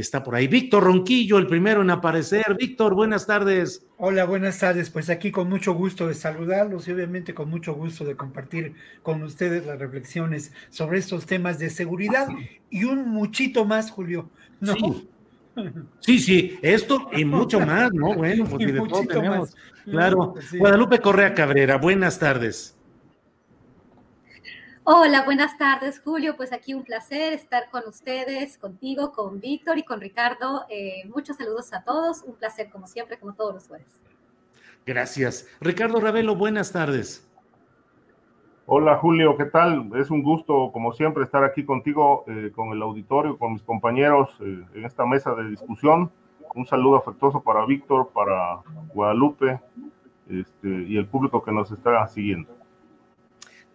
Está por ahí Víctor Ronquillo, el primero en aparecer. Víctor, buenas tardes. Hola, buenas tardes. Pues aquí con mucho gusto de saludarlos y obviamente con mucho gusto de compartir con ustedes las reflexiones sobre estos temas de seguridad y un muchito más, Julio. ¿no? Sí. Sí, sí, esto y mucho más, ¿no? Bueno, pues Y de todo tenemos. más. Claro. Sí. Guadalupe Correa Cabrera, buenas tardes. Hola, buenas tardes, Julio. Pues aquí un placer estar con ustedes, contigo, con Víctor y con Ricardo. Eh, muchos saludos a todos. Un placer, como siempre, como todos los jueves. Gracias. Ricardo Ravelo, buenas tardes. Hola Julio, ¿qué tal? Es un gusto, como siempre, estar aquí contigo, eh, con el auditorio, con mis compañeros eh, en esta mesa de discusión. Un saludo afectuoso para Víctor, para Guadalupe este, y el público que nos está siguiendo.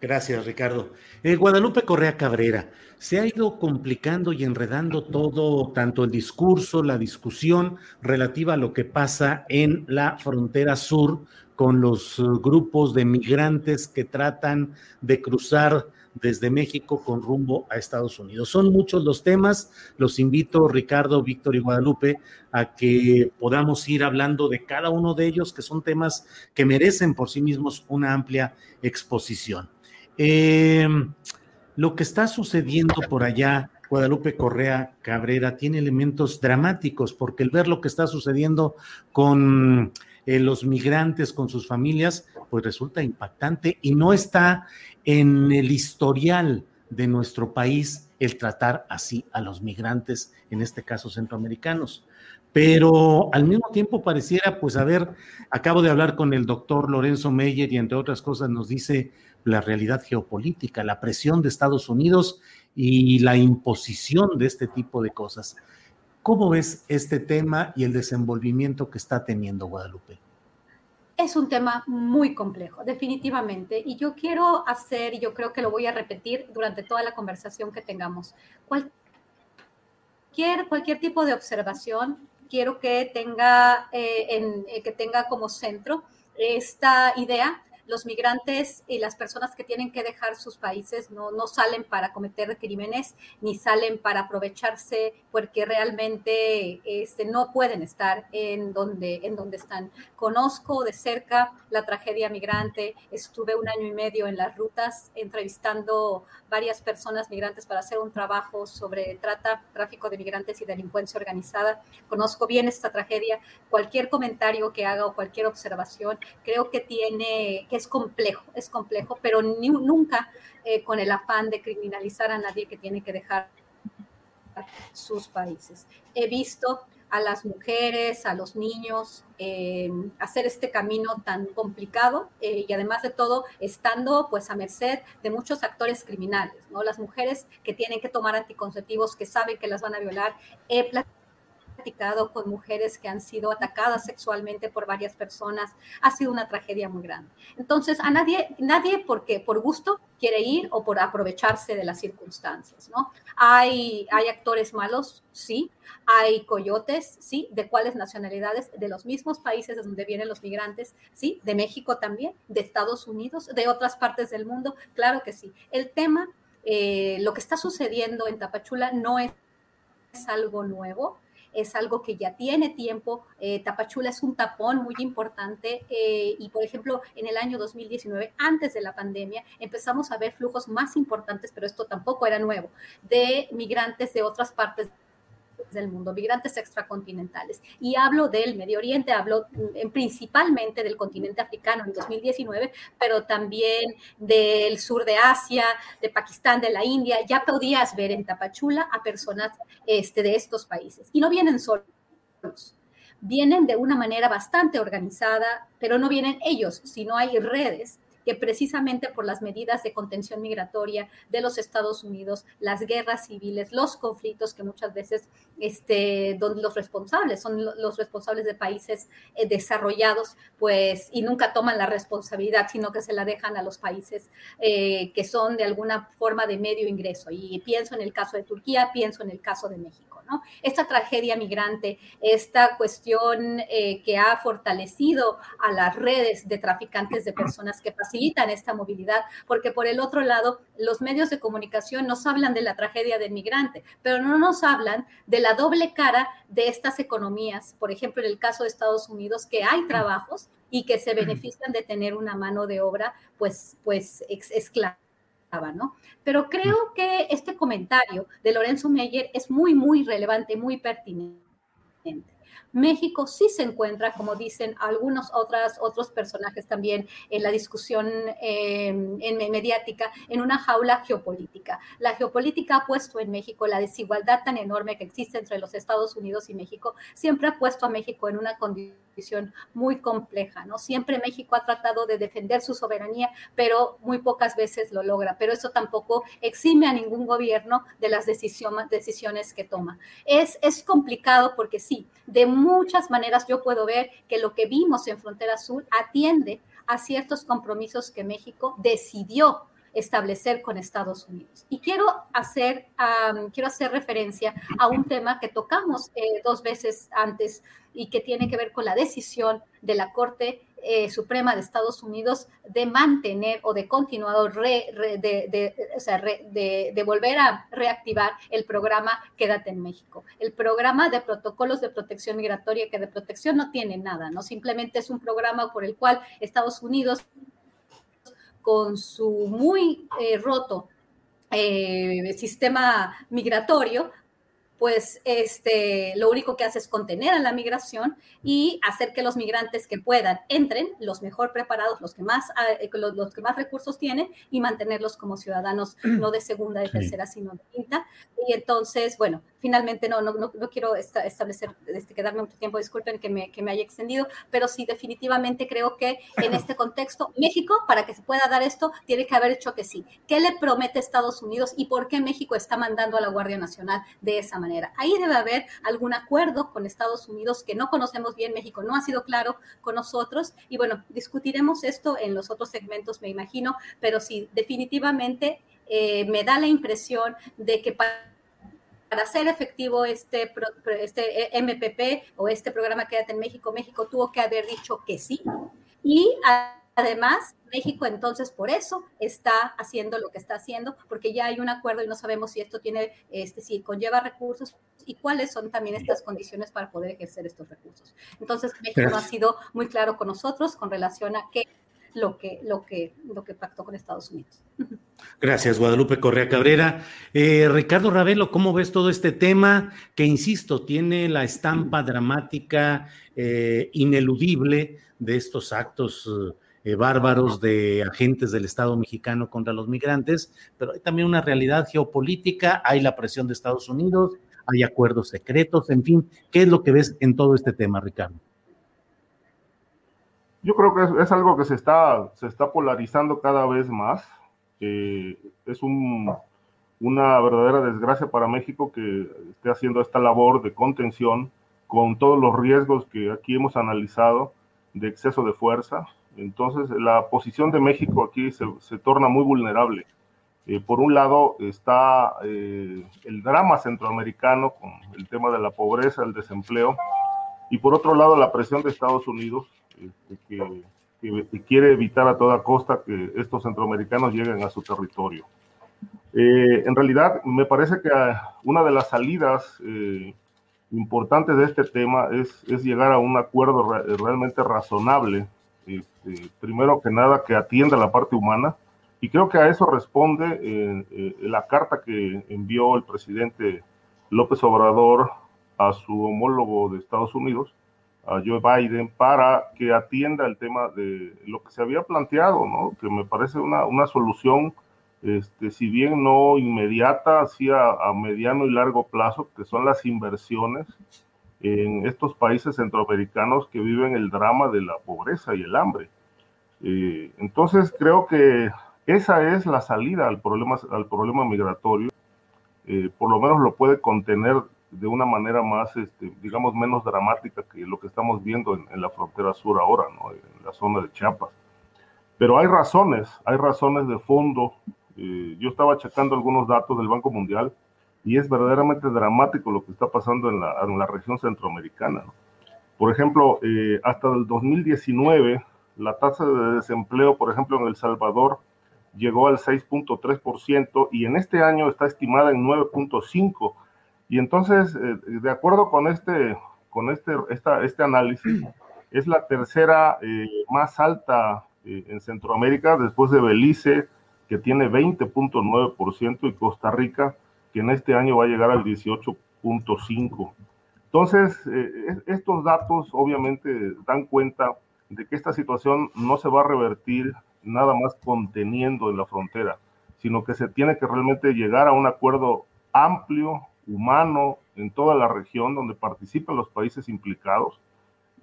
Gracias, Ricardo. Eh, Guadalupe Correa Cabrera, se ha ido complicando y enredando todo, tanto el discurso, la discusión relativa a lo que pasa en la frontera sur con los eh, grupos de migrantes que tratan de cruzar desde México con rumbo a Estados Unidos. Son muchos los temas. Los invito, Ricardo, Víctor y Guadalupe, a que podamos ir hablando de cada uno de ellos, que son temas que merecen por sí mismos una amplia exposición. Eh, lo que está sucediendo por allá, Guadalupe Correa Cabrera, tiene elementos dramáticos, porque el ver lo que está sucediendo con eh, los migrantes, con sus familias, pues resulta impactante y no está en el historial de nuestro país el tratar así a los migrantes, en este caso centroamericanos. Pero al mismo tiempo pareciera, pues, a ver, acabo de hablar con el doctor Lorenzo Meyer y entre otras cosas nos dice la realidad geopolítica, la presión de Estados Unidos y la imposición de este tipo de cosas. ¿Cómo ves este tema y el desenvolvimiento que está teniendo Guadalupe? Es un tema muy complejo, definitivamente. Y yo quiero hacer, y yo creo que lo voy a repetir durante toda la conversación que tengamos, cualquier, cualquier tipo de observación, quiero que tenga, eh, eh, que tenga como centro esta idea los migrantes y las personas que tienen que dejar sus países no, no salen para cometer crímenes ni salen para aprovecharse porque realmente este, no pueden estar en donde, en donde están. Conozco de cerca la tragedia migrante, estuve un año y medio en las rutas entrevistando varias personas migrantes para hacer un trabajo sobre trata, tráfico de migrantes y delincuencia organizada. Conozco bien esta tragedia. Cualquier comentario que haga o cualquier observación creo que tiene es complejo, es complejo, pero nunca eh, con el afán de criminalizar a nadie que tiene que dejar sus países. He visto a las mujeres, a los niños, eh, hacer este camino tan complicado eh, y además de todo estando pues a merced de muchos actores criminales, ¿no? Las mujeres que tienen que tomar anticonceptivos, que saben que las van a violar. He platicado con mujeres que han sido atacadas sexualmente por varias personas, ha sido una tragedia muy grande. Entonces, a nadie, nadie porque por gusto quiere ir o por aprovecharse de las circunstancias, ¿no? Hay, hay actores malos, sí, hay coyotes, sí, de cuáles nacionalidades, de los mismos países de donde vienen los migrantes, sí, de México también, de Estados Unidos, de otras partes del mundo, claro que sí. El tema, eh, lo que está sucediendo en Tapachula no es algo nuevo, es algo que ya tiene tiempo. Eh, Tapachula es un tapón muy importante eh, y, por ejemplo, en el año 2019, antes de la pandemia, empezamos a ver flujos más importantes, pero esto tampoco era nuevo, de migrantes de otras partes del mundo, migrantes extracontinentales. Y hablo del Medio Oriente, hablo mm, principalmente del continente africano en 2019, pero también del sur de Asia, de Pakistán, de la India. Ya podías ver en Tapachula a personas este, de estos países. Y no vienen solos vienen de una manera bastante organizada, pero no vienen ellos, sino hay redes que precisamente por las medidas de contención migratoria de los Estados Unidos, las guerras civiles, los conflictos que muchas veces este, donde los responsables son los responsables de países eh, desarrollados, pues, y nunca toman la responsabilidad, sino que se la dejan a los países eh, que son de alguna forma de medio ingreso. Y pienso en el caso de Turquía, pienso en el caso de México. ¿No? Esta tragedia migrante, esta cuestión eh, que ha fortalecido a las redes de traficantes de personas que facilitan esta movilidad, porque por el otro lado, los medios de comunicación nos hablan de la tragedia del migrante, pero no nos hablan de la doble cara de estas economías, por ejemplo, en el caso de Estados Unidos, que hay trabajos y que se benefician de tener una mano de obra, pues, pues esclava. ¿No? Pero creo que este comentario de Lorenzo Meyer es muy, muy relevante, muy pertinente. México sí se encuentra, como dicen algunos otras, otros personajes también en la discusión em, en mediática, en una jaula geopolítica. La geopolítica ha puesto en México la desigualdad tan enorme que existe entre los Estados Unidos y México, siempre ha puesto a México en una condición muy compleja, ¿no? Siempre México ha tratado de defender su soberanía, pero muy pocas veces lo logra, pero eso tampoco exime a ningún gobierno de las decisiones que toma. Es, es complicado porque sí, de muchas maneras yo puedo ver que lo que vimos en Frontera Sur atiende a ciertos compromisos que México decidió establecer con Estados Unidos. Y quiero hacer, quiero hacer referencia a un tema que tocamos eh, dos veces antes y que tiene que ver con la decisión de la Corte eh, Suprema de Estados Unidos de mantener o de continuar, de, volver a reactivar el programa Quédate en México. El programa de protocolos de protección migratoria, que de protección no tiene nada, ¿no? Simplemente es un programa por el cual Estados Unidos, con su muy eh, roto eh, sistema migratorio, pues este, lo único que hace es contener a la migración y hacer que los migrantes que puedan entren, los mejor preparados, los que más, eh, los, que más recursos tienen, y mantenerlos como ciudadanos no de segunda, de tercera, sino de quinta. Y entonces, bueno, finalmente no, no, no, quiero establecer, este, quedarme mucho tiempo, disculpen que me, que me haya extendido, pero sí definitivamente creo que en este contexto, México, para que se pueda dar esto, tiene que haber hecho que sí. ¿Qué le promete Estados Unidos y por qué México está mandando a la Guardia Nacional de esa manera? Ahí debe haber algún acuerdo con Estados Unidos que no conocemos bien. México no ha sido claro con nosotros. Y bueno, discutiremos esto en los otros segmentos, me imagino, pero sí, definitivamente eh, me da la impresión de que para para hacer efectivo este, este MPP o este programa Quédate en México, México tuvo que haber dicho que sí. Y Además, México entonces por eso está haciendo lo que está haciendo, porque ya hay un acuerdo y no sabemos si esto tiene, este, si conlleva recursos y cuáles son también estas condiciones para poder ejercer estos recursos. Entonces, México ha sido muy claro con nosotros con relación a qué lo que, lo que, lo que pactó con Estados Unidos. Gracias, Guadalupe Correa Cabrera. Eh, Ricardo Ravelo, ¿cómo ves todo este tema que, insisto, tiene la estampa dramática, eh, ineludible de estos actos eh, bárbaros de agentes del Estado mexicano contra los migrantes, pero hay también una realidad geopolítica, hay la presión de Estados Unidos, hay acuerdos secretos, en fin, ¿qué es lo que ves en todo este tema, Ricardo? Yo creo que es, algo que se está, se está polarizando cada vez más. es una verdadera desgracia para México que esté haciendo esta labor de contención con todos los riesgos que aquí hemos analizado de exceso de fuerza. Entonces, la posición de México aquí se, torna muy vulnerable. Eh, por un lado está eh, el drama centroamericano con el tema de la pobreza, el desempleo, y por otro lado la presión de Estados Unidos, este, que, quiere evitar a toda costa que estos centroamericanos lleguen a su territorio. Eh, en realidad, me parece que una de las salidas importantes de este tema es llegar a un acuerdo realmente razonable, este, primero que nada que atienda la parte humana, y creo que a eso responde eh, eh, la carta que envió el presidente López Obrador a su homólogo de Estados Unidos, a Joe Biden, para que atienda el tema de lo que se había planteado, ¿no? que me parece una, una solución, este, si bien no inmediata, sí a, mediano y largo plazo, que son las inversiones en estos países centroamericanos que viven el drama de la pobreza y el hambre. Eh, entonces creo que esa es la salida al problema, al problema migratorio. Eh, por lo menos lo puede contener de una manera más, este, digamos, menos dramática que lo que estamos viendo en, la frontera sur ahora, ¿no? en la zona de Chiapas. Pero hay razones, hay razones de fondo. Eh, yo estaba checando algunos datos del Banco Mundial y es verdaderamente dramático lo que está pasando en la, en la región centroamericana. Por ejemplo, eh, hasta el 2019, la tasa de desempleo, por ejemplo, en El Salvador, llegó al 6.3% y en este año está estimada en 9.5%. Y entonces, eh, de acuerdo con este, con este, esta, este análisis, es la tercera eh, más alta en Centroamérica después de Belice, que tiene 20.9%, y Costa Rica, que en este año va a llegar al 18.5%. Entonces, estos datos obviamente dan cuenta de que esta situación no se va a revertir nada más conteniendo en la frontera, sino que se tiene que realmente llegar a un acuerdo amplio, humano, en toda la región donde participan los países implicados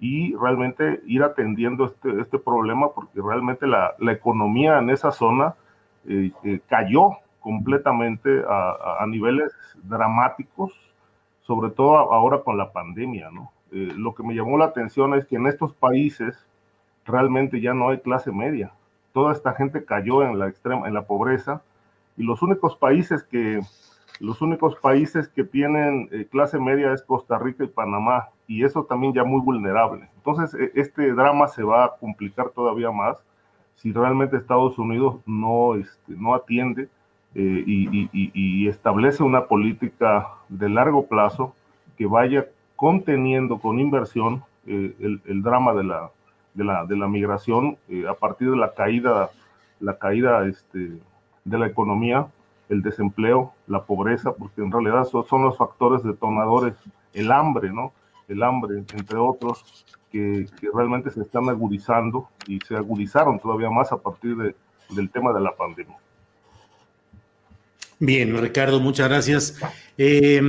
y realmente ir atendiendo este, este problema porque realmente la, la economía en esa zona eh, eh, cayó completamente a, niveles dramáticos, sobre todo ahora con la pandemia, ¿no? Eh, lo que me llamó la atención es que en estos países realmente ya no hay clase media, toda esta gente cayó en la extrema, en la pobreza, y los únicos países que, los únicos países que tienen eh, clase media es Costa Rica y Panamá, y eso también ya muy vulnerable. Entonces, e, este drama se va a complicar todavía más si realmente Estados Unidos no, este, no atiende eh, y, establece una política de largo plazo que vaya conteniendo con inversión eh, el, el drama de la, de la, de la migración eh, a partir de la caída, la caída este, de la economía, el desempleo, la pobreza, porque en realidad son, son, los factores detonadores, el hambre, ¿no? El hambre, entre otros, que, que, realmente se están agudizando y se agudizaron todavía más a partir de, del tema de la pandemia. Bien, Ricardo, muchas gracias. Eh,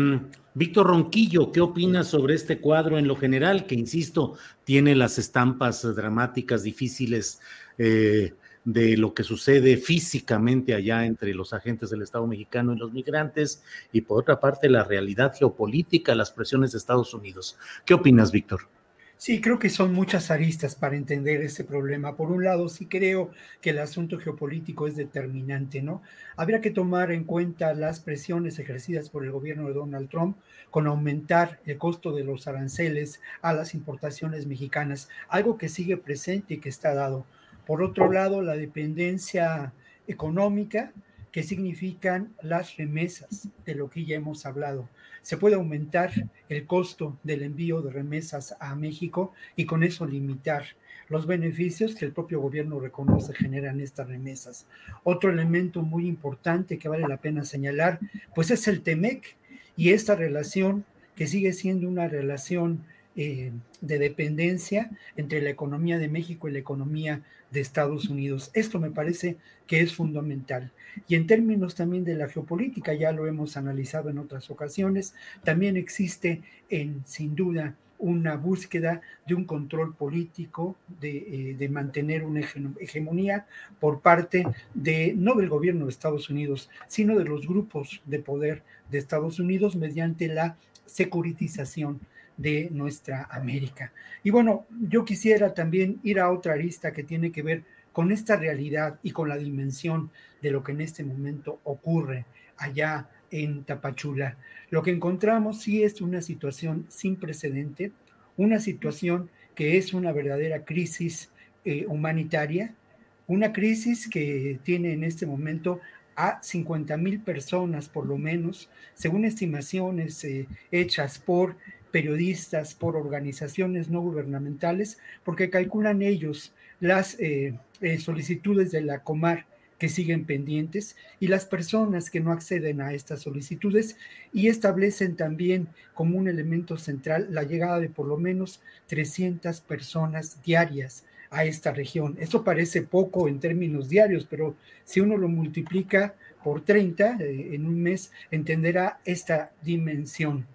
Víctor Ronquillo, ¿qué opinas sobre este cuadro en lo general, que insisto, tiene las estampas dramáticas, difíciles eh, de lo que sucede físicamente allá entre los agentes del Estado mexicano y los migrantes, y por otra parte la realidad geopolítica, las presiones de Estados Unidos? ¿Qué opinas, Víctor? Sí, creo que son muchas aristas para entender este problema. Por un lado, sí creo que el asunto geopolítico es determinante, ¿no? Habría que tomar en cuenta las presiones ejercidas por el gobierno de Donald Trump con aumentar el costo de los aranceles a las importaciones mexicanas, algo que sigue presente y que está dado. Por otro lado, la dependencia económica que significan las remesas, de lo que ya hemos hablado se puede aumentar el costo del envío de remesas a México y con eso limitar los beneficios que el propio gobierno reconoce generan estas remesas. Otro elemento muy importante que vale la pena señalar, pues es el TEMEC y esta relación que sigue siendo una relación eh, de dependencia entre la economía de México y la economía de Estados Unidos. Esto me parece que es fundamental. Y en términos también de la geopolítica, ya lo hemos analizado en otras ocasiones, también existe en, sin duda una búsqueda de un control político, de, eh, de, mantener una hegemonía por parte de, no del gobierno de Estados Unidos, sino de los grupos de poder de Estados Unidos mediante la securitización de nuestra América. Y bueno, yo quisiera también ir a otra arista que tiene que ver con esta realidad y con la dimensión de lo que en este momento ocurre allá en Tapachula. Lo que encontramos sí es una situación sin precedente, una situación que es una verdadera crisis eh, humanitaria, una crisis que tiene en este momento a 50 mil personas por lo menos, según estimaciones eh, hechas por periodistas, por organizaciones no gubernamentales, porque calculan ellos las eh, eh, solicitudes de la Comar que siguen pendientes y las personas que no acceden a estas solicitudes y establecen también como un elemento central la llegada de por lo menos 300 personas diarias a esta región. Esto parece poco en términos diarios, pero si uno lo multiplica por 30 eh, en un mes, entenderá esta dimensión.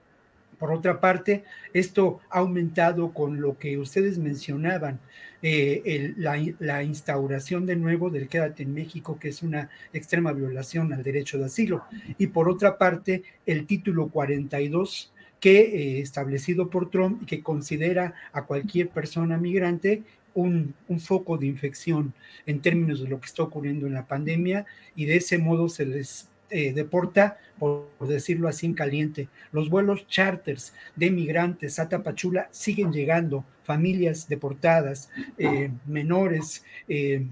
Por otra parte, esto ha aumentado con lo que ustedes mencionaban, eh, la, instauración de nuevo del Quédate en México, que es una extrema violación al derecho de asilo. Y por otra parte, el título 42 que eh, establecido por Trump y que considera a cualquier persona migrante un, foco de infección en términos de lo que está ocurriendo en la pandemia y de ese modo se les eh, deporta, por, decirlo así en caliente. Los vuelos charters de migrantes a Tapachula siguen llegando, familias deportadas, eh, menores eh,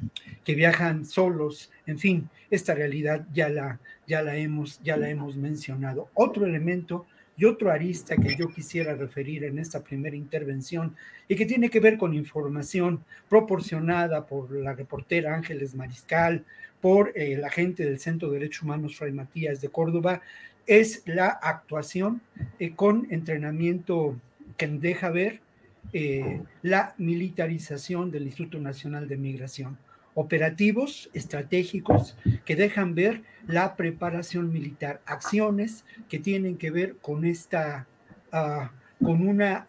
que viajan solos, en fin, esta realidad ya la, ya la, hemos, ya la hemos mencionado. Otro elemento y otro arista que yo quisiera referir en esta primera intervención y que tiene que ver con información proporcionada por la reportera Ángeles Mariscal, por el eh, agente del Centro de Derechos Humanos Fray Matías de Córdoba, es la actuación eh, con entrenamiento que deja ver eh, la militarización del Instituto Nacional de Migración. Operativos estratégicos que dejan ver la preparación militar, acciones que tienen que ver con esta, ah, con una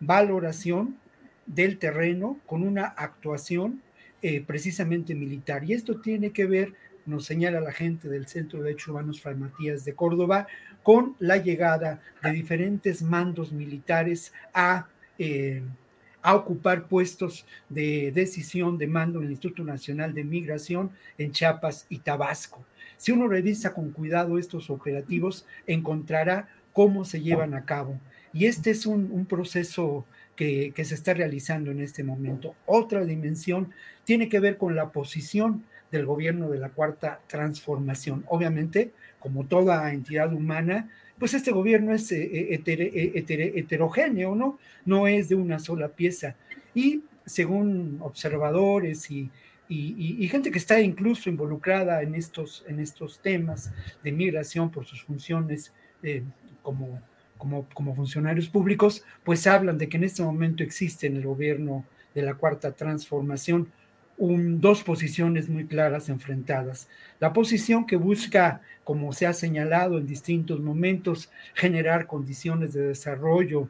valoración del terreno, con una actuación eh, precisamente militar. Y esto tiene que ver, nos señala la gente del Centro de Derechos Humanos Fray Matías de Córdoba, con la llegada de diferentes mandos militares a a ocupar puestos de decisión de mando en el Instituto Nacional de Migración en Chiapas y Tabasco. Si uno revisa con cuidado estos operativos, encontrará cómo se llevan a cabo. Y este es un, proceso que, se está realizando en este momento. Otra dimensión tiene que ver con la posición del gobierno de la cuarta transformación. Obviamente, como toda entidad humana, pues este gobierno es eh, eh, eh, heterogéneo, ¿no? No es de una sola pieza. Y según observadores y, gente que está incluso involucrada en estos temas de migración por sus funciones como, como, como funcionarios públicos, pues hablan de que en este momento existe en el gobierno de la cuarta transformación dos posiciones muy claras enfrentadas. La posición que busca, como se ha señalado en distintos momentos, generar condiciones de desarrollo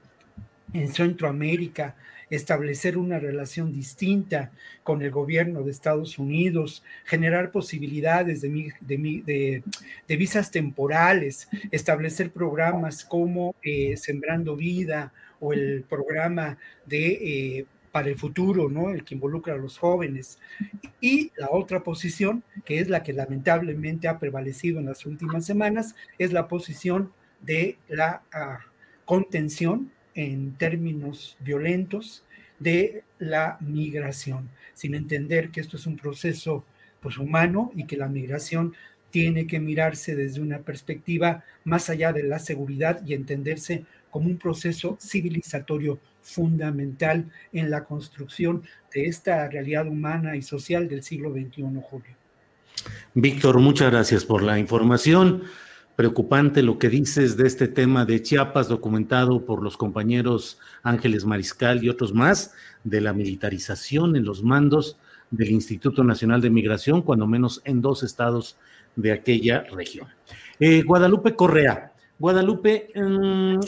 en Centroamérica, establecer una relación distinta con el gobierno de Estados Unidos, generar posibilidades de, visas temporales, establecer programas como eh, Sembrando Vida o el programa de eh, para el futuro, ¿no? El que involucra a los jóvenes. Y la otra posición, que es la que lamentablemente ha prevalecido en las últimas semanas, es la posición de la ah, contención en términos violentos de la migración, sin entender que esto es un proceso pues humano y que la migración tiene que mirarse desde una perspectiva más allá de la seguridad y entenderse como un proceso civilizatorio fundamental en la construcción de esta realidad humana y social del siglo XXI, Julio. Víctor, muchas gracias por la información. Preocupante lo que dices de este tema de Chiapas, documentado por los compañeros Ángeles Mariscal y otros más, de la militarización en los mandos del Instituto Nacional de Migración, cuando menos en dos estados de aquella región. Eh, Guadalupe Correa. Guadalupe, mm,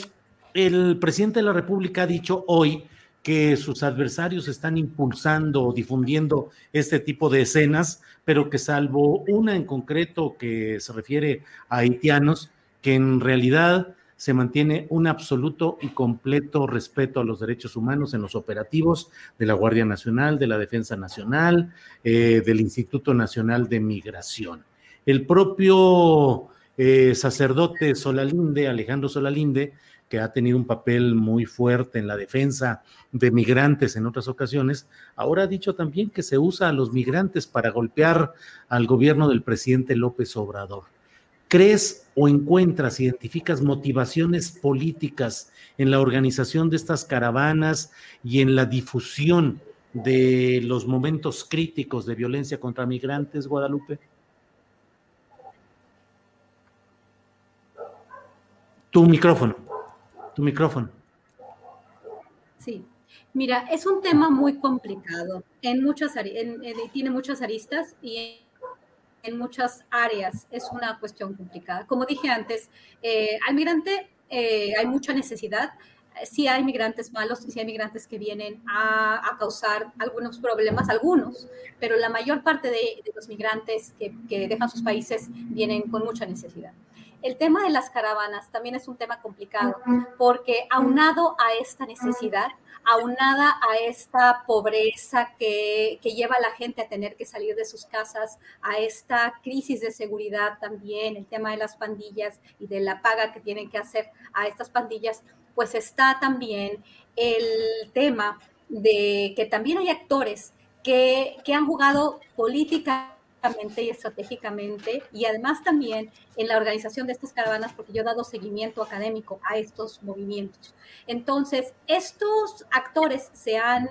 el presidente de la República ha dicho hoy que sus adversarios están impulsando o difundiendo este tipo de escenas, pero que salvo una en concreto que se refiere a haitianos, que en realidad se mantiene un absoluto y completo respeto a los derechos humanos en los operativos de la Guardia Nacional, de la Defensa Nacional, eh, del Instituto Nacional de Migración. El propio eh, sacerdote Solalinde, Alejandro Solalinde, que ha tenido un papel muy fuerte en la defensa de migrantes en otras ocasiones, ahora ha dicho también que se usa a los migrantes para golpear al gobierno del presidente López Obrador. ¿Crees o encuentras, identificas motivaciones políticas en la organización de estas caravanas y en la difusión de los momentos críticos de violencia contra migrantes, Guadalupe? Tu micrófono tu micrófono. Sí, mira, es un tema muy complicado, en muchas, tiene muchas aristas y en muchas áreas es una cuestión complicada. Como dije antes, eh, al migrante eh, hay mucha necesidad. Sí hay migrantes malos y sí hay migrantes que vienen a, causar algunos problemas, algunos, pero la mayor parte de, los migrantes que, que dejan sus países vienen con mucha necesidad. El tema de las caravanas también es un tema complicado porque aunado a esta necesidad, aunada a esta pobreza que, lleva a la gente a tener que salir de sus casas, a esta crisis de seguridad también, el tema de las pandillas y de la paga que tienen que hacer a estas pandillas, pues está también el tema de que también hay actores que, que han jugado política y estratégicamente y además también en la organización de estas caravanas porque yo he dado seguimiento académico a estos movimientos. Entonces, estos actores se han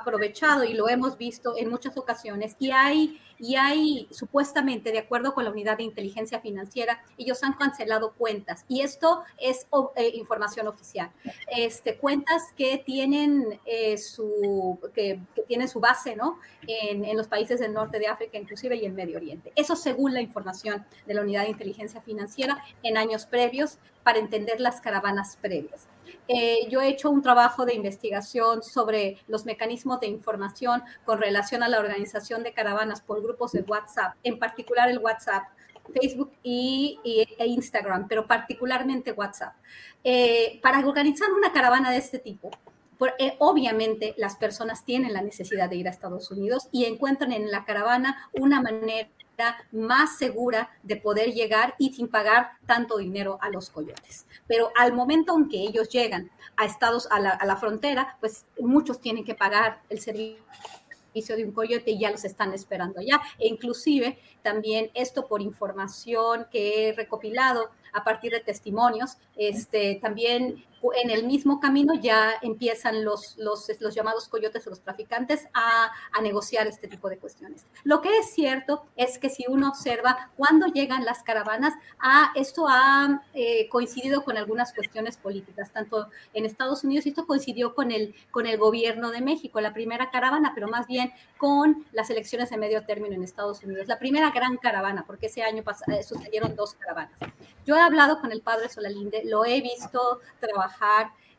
aprovechado y lo hemos visto en muchas ocasiones y hay y hay supuestamente, de acuerdo con la unidad de inteligencia financiera, ellos han cancelado cuentas y esto es eh, información oficial. Este, cuentas que tienen, eh, su, que, tienen su base ¿no? En, en, los países del norte de África, inclusive y en Medio Oriente. Eso según la información de la unidad de inteligencia financiera en años previos para entender las caravanas previas. Eh, yo he hecho un trabajo de investigación sobre los mecanismos de información con relación a la organización de caravanas por grupos de WhatsApp, en particular el WhatsApp. Facebook y, e Instagram, pero particularmente WhatsApp. Eh, para organizar una caravana de este tipo, eh, obviamente las personas tienen la necesidad de ir a Estados Unidos y encuentran en la caravana una manera más segura de poder llegar y sin pagar tanto dinero a los coyotes. Pero al momento en que ellos llegan a Estados, a la, frontera, pues muchos tienen que pagar el servicio de un coyote y ya los están esperando allá. E inclusive también esto por información que he recopilado a partir de testimonios, este, también en el mismo camino ya empiezan los, los, los llamados coyotes o los traficantes a, a, negociar este tipo de cuestiones. Lo que es cierto es que si uno observa cuando llegan las caravanas, a, esto ha eh, coincidido con algunas cuestiones políticas, tanto en Estados Unidos, esto coincidió con el, con el gobierno de México, la primera caravana, pero más bien con las elecciones de medio término en Estados Unidos, la primera gran caravana, porque ese año eh, sucedieron dos caravanas. Yo he hablado con el padre Solalinde, lo he visto trabajar,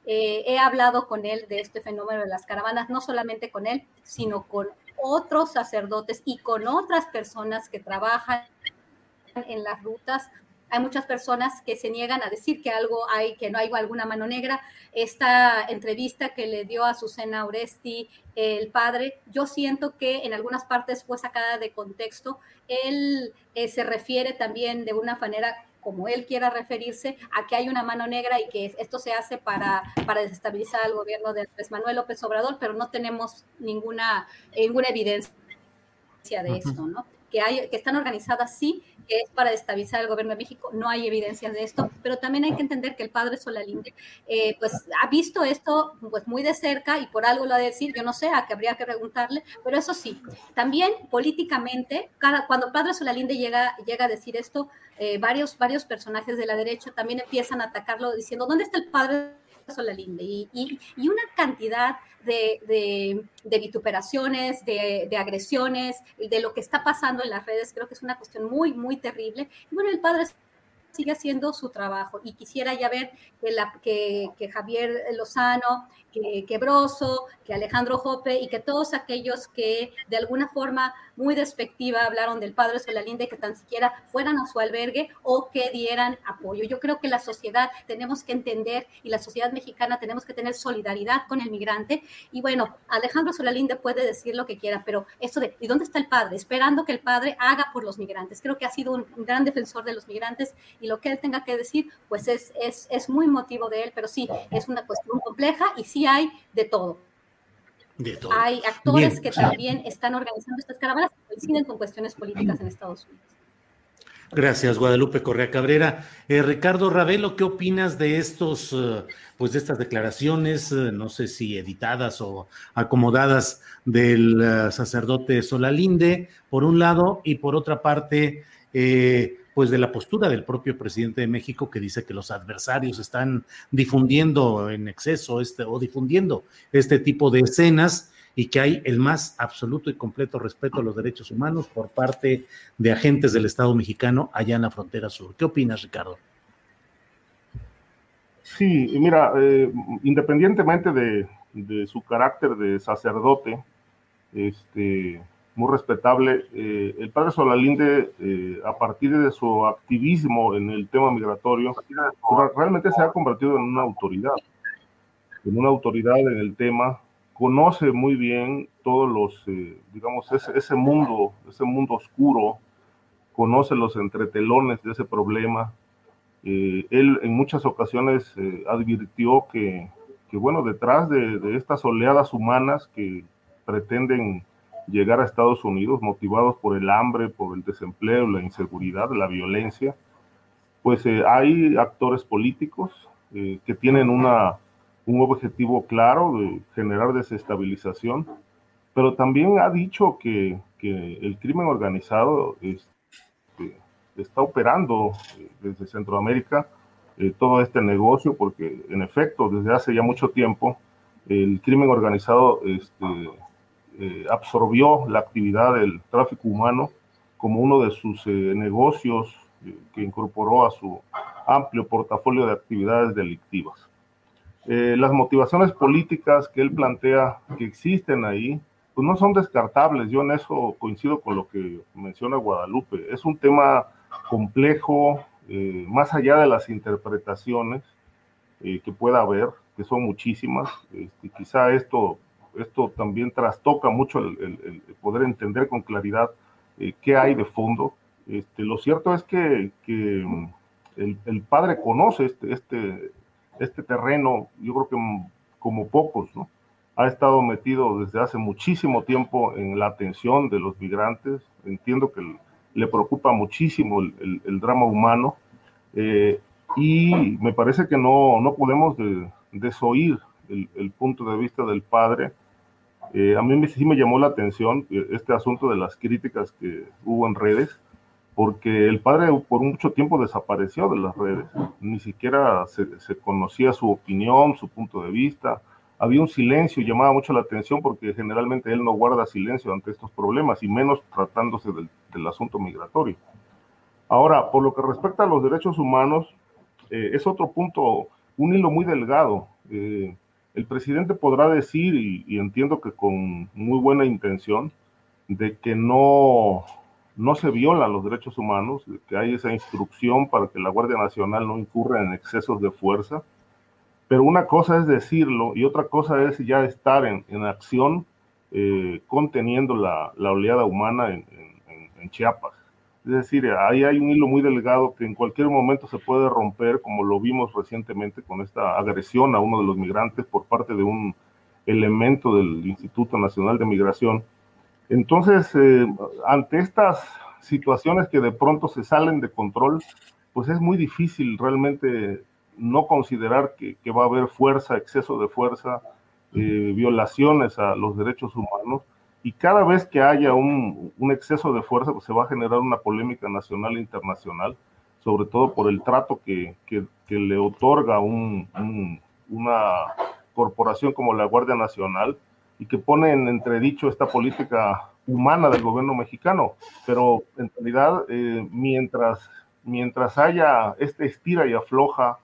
eh, he hablado con él de este fenómeno de las caravanas, no solamente con él, sino con otros sacerdotes y con otras personas que trabajan en las rutas. Hay muchas personas que se niegan a decir que algo hay, que no hay alguna mano negra. Esta entrevista que le dio a Susana Oresti el padre, yo siento que en algunas partes fue sacada de contexto. Él eh, se refiere también de una manera como él quiera referirse, a que hay una mano negra y que esto se hace para, para desestabilizar al gobierno de Andrés Manuel López Obrador, pero no tenemos ninguna, ninguna evidencia de esto, ¿no? Que, hay, que están organizadas, sí, que es para destabilizar el gobierno de México, no hay evidencias de esto, pero también hay que entender que el padre Solalinde, eh, pues ha visto esto pues muy de cerca y por algo lo ha de decir, yo no sé, a qué habría que preguntarle, pero eso sí, también políticamente, cada, cuando el padre Solalinde llega, llega a decir esto, eh, varios, varios personajes de la derecha también empiezan a atacarlo diciendo, ¿dónde está el padre Y, y, y una cantidad de, de, vituperaciones, de, de, agresiones, de lo que está pasando en las redes, creo que es una cuestión muy, muy terrible. Bueno, el padre sigue haciendo su trabajo y quisiera ya ver que, la, que, que Javier Lozano, que, que Broso, que Alejandro Jope y que todos aquellos que de alguna forma muy despectiva hablaron del padre Solalinde, que tan siquiera fueran a su albergue o que dieran apoyo. Yo creo que la sociedad tenemos que entender y la sociedad mexicana tenemos que tener solidaridad con el migrante. Y bueno, Alejandro Solalinde puede decir lo que quiera, pero eso de, ¿y dónde está el padre? Esperando que el padre haga por los migrantes. Creo que ha sido un gran defensor de los migrantes y lo que él tenga que decir, pues es, es, es muy motivo de él, pero sí, es una cuestión compleja y sí hay de todo. Hay actores que también están organizando estas caravanas que coinciden con cuestiones políticas en Estados Unidos. Gracias, Guadalupe Correa Cabrera. Eh, Ricardo Ravelo, ¿qué opinas de estos, eh, pues de estas declaraciones, eh, no sé si editadas o acomodadas del sacerdote Solalinde, por un lado, y por otra parte, pues de la postura del propio presidente de México que dice que los adversarios están difundiendo en exceso este o difundiendo este tipo de escenas y que hay el más absoluto y completo respeto a los derechos humanos por parte de agentes del Estado mexicano allá en la frontera sur. ¿Qué opinas, Ricardo? Sí, mira, eh, independientemente de, de, su carácter de sacerdote, este, muy respetable. Eh, el padre Solalinde, eh, a partir de su activismo en el tema migratorio, realmente se ha convertido en una autoridad, en una autoridad en el tema, conoce muy bien todos los, eh, digamos, ese, ese, mundo, ese mundo oscuro, conoce los entretelones de ese problema. él en muchas ocasiones advirtió que, que, bueno, detrás de, de estas oleadas humanas que pretenden llegar a Estados Unidos motivados por el hambre, por el desempleo, la inseguridad, la violencia, pues eh, hay actores políticos eh, que tienen una, un objetivo claro de generar desestabilización, pero también ha dicho que, que el crimen organizado este, está operando eh, desde Centroamérica todo este negocio, porque en efecto, desde hace ya mucho tiempo, el crimen organizado este, eh, absorbió la actividad del tráfico humano como uno de sus eh, negocios eh, que incorporó a su amplio portafolio de actividades delictivas. las motivaciones políticas que él plantea que existen ahí, pues no son descartables. Yo en eso coincido con lo que menciona Guadalupe. Es un tema complejo, más allá de las interpretaciones que pueda haber, que son muchísimas. Este, quizá esto esto también trastoca mucho el, poder entender con claridad eh, qué hay de fondo. Este, lo cierto es que, mm, el, padre conoce este, este, este terreno, yo creo que como pocos, ¿no? Ha estado metido desde hace muchísimo tiempo en la atención de los migrantes. Entiendo que le preocupa muchísimo el, drama humano. Eh, y me parece que no, no podemos desoír el, el, punto de vista del padre eh, a mí sí me llamó la atención eh, este asunto de las críticas que hubo en redes, porque el padre por mucho tiempo desapareció de las redes, ni siquiera se, conocía su opinión, su punto de vista, había un silencio, llamaba mucho la atención porque generalmente él no guarda silencio ante estos problemas y menos tratándose del, asunto migratorio. Ahora, por lo que respecta a los derechos humanos, eh, es otro punto, un hilo muy delgado. El presidente podrá decir, y, entiendo que con muy buena intención, de que no, no se violan los derechos humanos, de que hay esa instrucción para que la Guardia Nacional no incurra en excesos de fuerza, pero una cosa es decirlo y otra cosa es ya estar en, acción eh, conteniendo la, oleada humana en Chiapas. Es decir, ahí hay un hilo muy delgado que en cualquier momento se puede romper, como lo vimos recientemente con esta agresión a uno de los migrantes por parte de un elemento del Instituto Nacional de Migración. Entonces, eh, ante estas situaciones que de pronto se salen de control, pues es muy difícil realmente no considerar que, va a haber fuerza, exceso de fuerza, eh, violaciones a los derechos humanos y cada vez que haya un, exceso de fuerza, pues se va a generar una polémica nacional e internacional, sobre todo por el trato que, le otorga una corporación como la Guardia Nacional y que pone en entredicho esta política humana del gobierno mexicano. Pero en realidad, eh, mientras, mientras haya este estira y afloja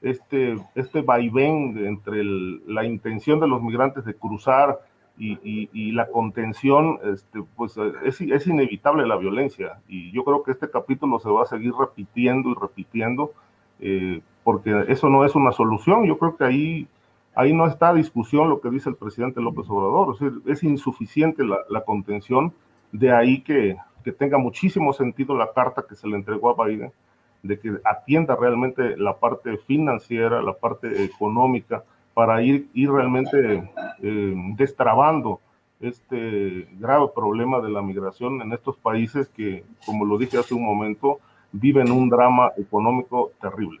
este, este vaivén entre la intención de los migrantes de cruzar y, la contención, este, pues es, es, inevitable la violencia. Y yo creo que este capítulo se va a seguir repitiendo y repitiendo, eh, porque eso no es una solución. Yo creo que ahí, ahí no está discusión lo que dice el presidente López Obrador. Es, insuficiente la, la, contención, de ahí que, que tenga muchísimo sentido la carta que se le entregó a Biden, de que atienda realmente la parte financiera, la parte económica, para ir, ir realmente eh, destrabando este grave problema de la migración en estos países que, como lo dije hace un momento, viven un drama económico terrible.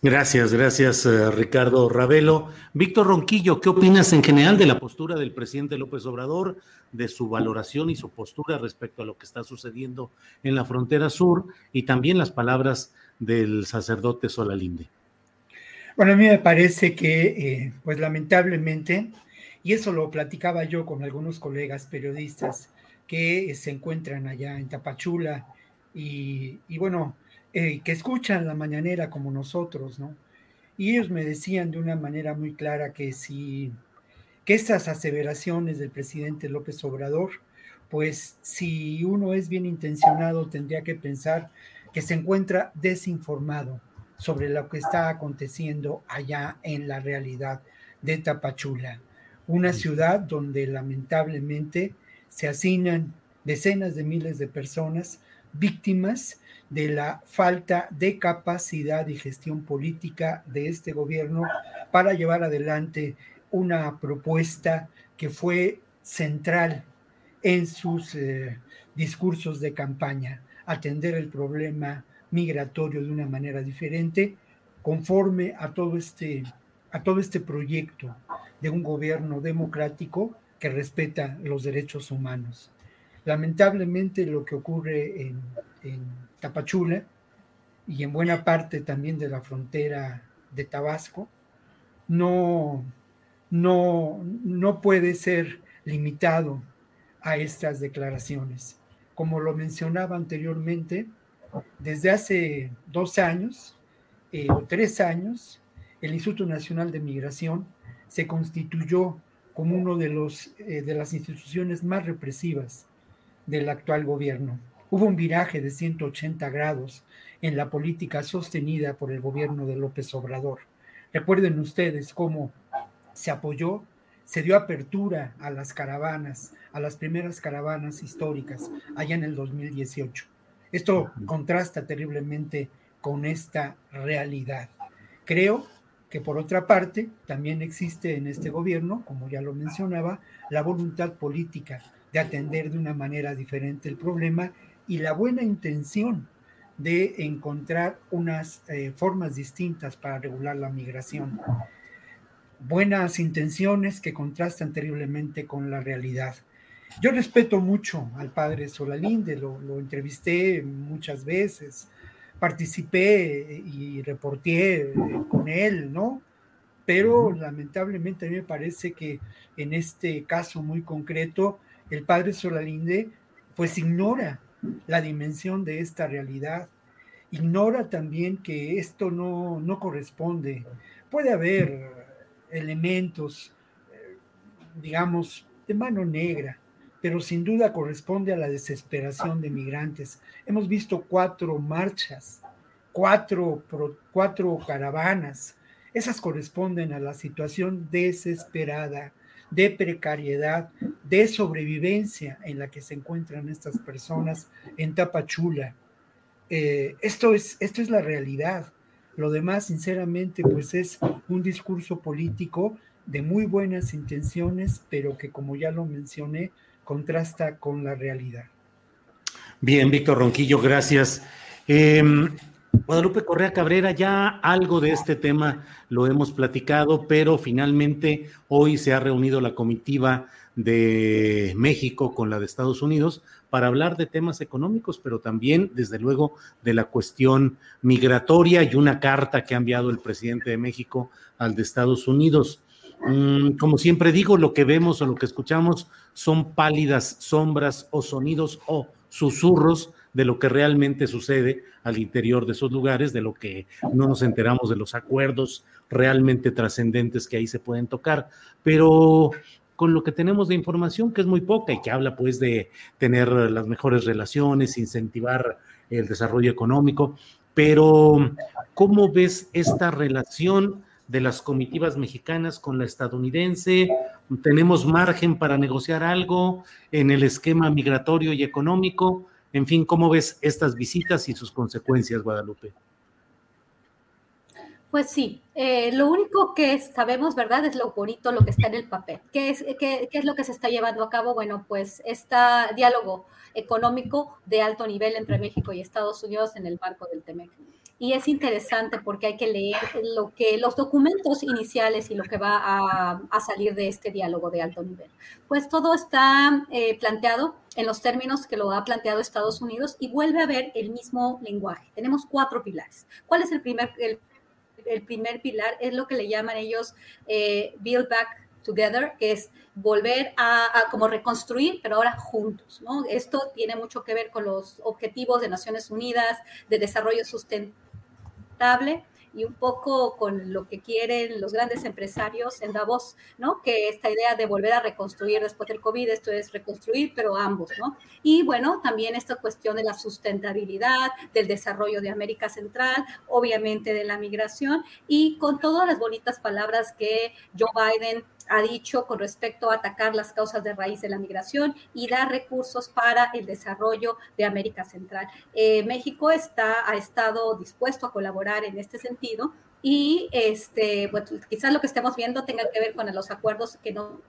Gracias, gracias eh, Ricardo Ravelo. Víctor Ronquillo, ¿qué opinas en general de la postura del presidente López Obrador, de su valoración y su postura respecto a lo que está sucediendo en la frontera sur y también las palabras del sacerdote Solalinde? Bueno, a mí me parece que, eh, pues lamentablemente, y eso lo platicaba yo con algunos colegas periodistas que se encuentran allá en Tapachula y, y bueno, eh, que escuchan la mañanera como nosotros, ¿no? Y ellos me decían de una manera muy clara que si, que estas aseveraciones del presidente López Obrador, pues si uno es bien intencionado, tendría que pensar que se encuentra desinformado sobre lo que está aconteciendo allá en la realidad de Tapachula, una ciudad donde lamentablemente se hacinan decenas de miles de personas víctimas de la falta de capacidad y gestión política de este gobierno para llevar adelante una propuesta que fue central en sus eh, discursos de campaña, atender el problema migratorio de una manera diferente, conforme a todo este, a todo este proyecto de un gobierno democrático que respeta los derechos humanos. Lamentablemente lo que ocurre en, Tapachula y en buena parte también de la frontera de Tabasco no, no, no puede ser limitado a estas declaraciones. Como lo mencionaba anteriormente, desde hace dos años eh, o tres años, el Instituto Nacional de Migración se constituyó como uno de, los, eh, de las instituciones más represivas del actual gobierno. Hubo un viraje de 180 grados en la política sostenida por el gobierno de López Obrador. Recuerden ustedes cómo se apoyó, se dio apertura a las caravanas, a las primeras caravanas históricas allá en el 2018. Esto contrasta terriblemente con esta realidad. Creo que por otra parte también existe en este gobierno, como ya lo mencionaba, la voluntad política de atender de una manera diferente el problema y la buena intención de encontrar unas eh, formas distintas para regular la migración. Buenas intenciones que contrastan terriblemente con la realidad. Yo respeto mucho al padre Solalinde, lo, lo entrevisté muchas veces, participé y reporté eh, con él, ¿no? Pero lamentablemente a mí me parece que en este caso muy concreto el padre Solalinde pues ignora la dimensión de esta realidad, ignora también que esto no, no corresponde. Puede haber elementos, eh, digamos, de mano negra pero sin duda corresponde a la desesperación de migrantes. Hemos visto cuatro marchas, cuatro, cuatro caravanas. Esas corresponden a la situación desesperada, de precariedad, de sobrevivencia en la que se encuentran estas personas en Tapachula. Eh, esto, es, esto es la realidad. Lo demás, sinceramente, pues es un discurso político de muy buenas intenciones, pero que como ya lo mencioné, contrasta con la realidad. Bien, Víctor Ronquillo, gracias. Em, Guadalupe Correa Cabrera, ya algo de este tema lo hemos platicado, pero finalmente hoy se ha reunido la comitiva de México con la de Estados Unidos para hablar de temas económicos, pero también, desde luego, de la cuestión migratoria y una carta que ha enviado el presidente de México al de Estados Unidos. Mm, como siempre digo, lo que vemos o lo que escuchamos son pálidas sombras o sonidos o susurros de lo que realmente sucede al interior de esos lugares, de lo que no nos enteramos de los acuerdos realmente trascendentes que ahí se pueden tocar. Pero con lo que tenemos de información, que es muy poca y que habla pues de tener las mejores relaciones, incentivar el desarrollo económico, pero ¿cómo ves esta relación? de las comitivas mexicanas con la estadounidense? ¿Tenemos margen para negociar algo en el esquema migratorio y económico? En fin, ¿cómo ves estas visitas y sus consecuencias, Guadalupe? Pues sí, eh, lo único que sabemos, ¿verdad? Es lo bonito, lo que está en el papel. ¿Qué es, lo que se está llevando a cabo? Bueno, pues este diálogo económico de alto nivel entre México y Estados Unidos en el marco del TEMEC y es interesante porque hay que leer lo que, los documentos iniciales y lo que va a, salir de este diálogo de alto nivel. Pues todo está eh, planteado en los términos que lo ha planteado Estados Unidos y vuelve a ver el mismo lenguaje. Tenemos cuatro pilares. ¿Cuál es el primer, el, primer pilar? Es lo que le llaman ellos eh, Build Back Together, que es volver a, a, como reconstruir, pero ahora juntos, ¿no? Esto tiene mucho que ver con los objetivos de Naciones Unidas de desarrollo sustentable y un poco con lo que quieren los grandes empresarios en Davos, ¿no? Que esta idea de volver a reconstruir después del COVID, esto es reconstruir, pero ambos, ¿no? Y bueno, también esta cuestión de la sustentabilidad, del desarrollo de América Central, obviamente de la migración y con todas las bonitas palabras que Joe Biden ha dicho con respecto a atacar las causas de raíz de la migración y dar recursos para el desarrollo de América Central. Eh, México está, ha estado dispuesto a colaborar en este sentido y este, bueno, quizás lo que estemos viendo tenga que ver con los acuerdos que no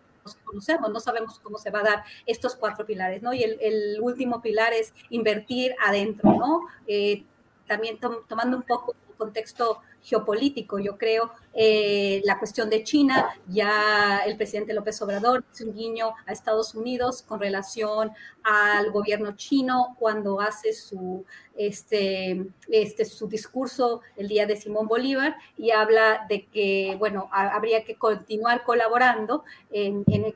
conocemos, no sabemos cómo se va a dar estos cuatro pilares, ¿no? Y el, último pilar es invertir adentro, ¿no? Eh, también tomando un poco el contexto geopolítico. Yo creo eh, la cuestión de China, ya el presidente López Obrador hizo un guiño a Estados Unidos con relación al gobierno chino cuando hace su, este, este, su discurso el día de Simón Bolívar y habla de que, bueno, habría que continuar colaborando en, en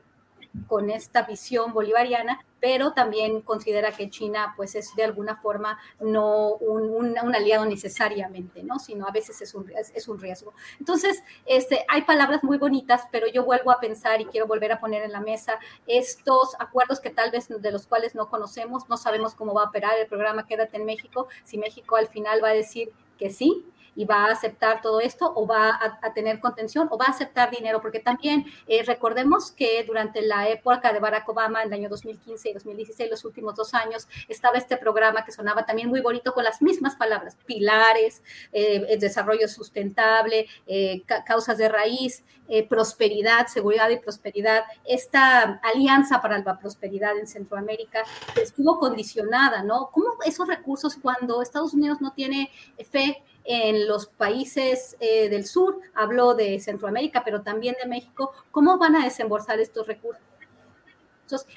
con esta visión bolivariana, pero también considera que China pues es de alguna forma no un, aliado necesariamente, ¿no? sino a veces es un, es un riesgo. Entonces, este, hay palabras muy bonitas, pero yo vuelvo a pensar y quiero volver a poner en la mesa estos acuerdos que tal vez de los cuales no conocemos, no sabemos cómo va a operar el programa Quédate en México, si México al final va a decir que sí, y va a aceptar todo esto o va a, tener contención o va a aceptar dinero, porque también eh, recordemos que durante la época de Barack Obama, en el año 2015 y 2016, los últimos dos años, estaba este programa que sonaba también muy bonito con las mismas palabras, pilares, eh, desarrollo sustentable, eh, causas de raíz, prosperidad, seguridad y prosperidad. Esta alianza para la prosperidad en Centroamérica estuvo condicionada, ¿no? ¿Cómo esos recursos cuando Estados Unidos no tiene fe en los países eh, del sur, habló de Centroamérica, pero también de México, ¿cómo van a desembolsar estos recursos?